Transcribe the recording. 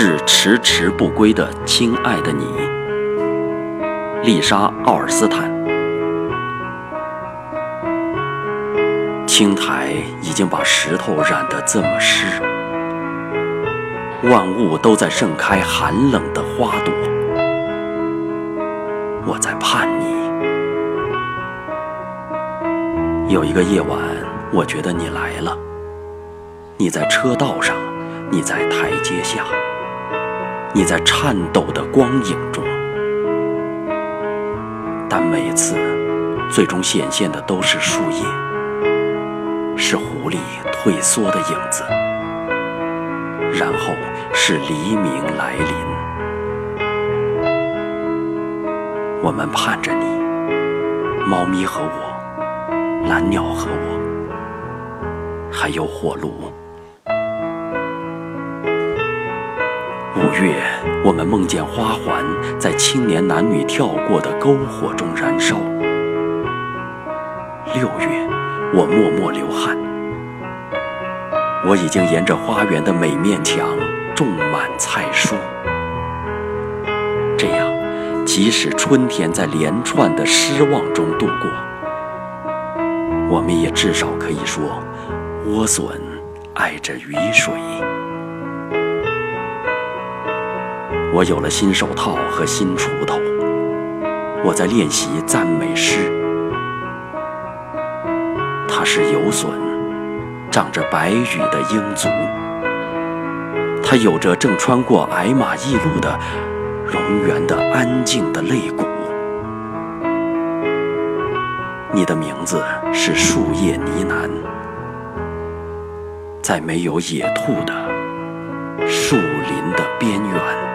致迟迟不归的亲爱的你，丽莎·奥尔斯坦。青苔已经把石头染得这么湿，万物都在盛开寒冷的花朵。我在盼你。有一个夜晚，我觉得你来了。你在车道上，你在台阶下，你在颤抖的光影中，但每次最终显现的都是树叶，是狐狸退缩的影子，然后是黎明来临。我们盼着你，猫咪和我，蓝鸟和我，还有火炉。五月，我们梦见花环在青年男女跳过的篝火中燃烧。六月，我默默流汗。我已经沿着花园的每面墙种满菜蔬。这样，即使春天在连串的失望中度过，我们也至少可以说，莴笋爱着雨水。我有了新手套和新锄头，我在练习赞美诗。它是有隼，长着白羽的鹰足。它有着正穿过矮马驿路的蝾螈的安静的肋骨。你的名字是树叶呢喃，在没有野兔的树林的边缘。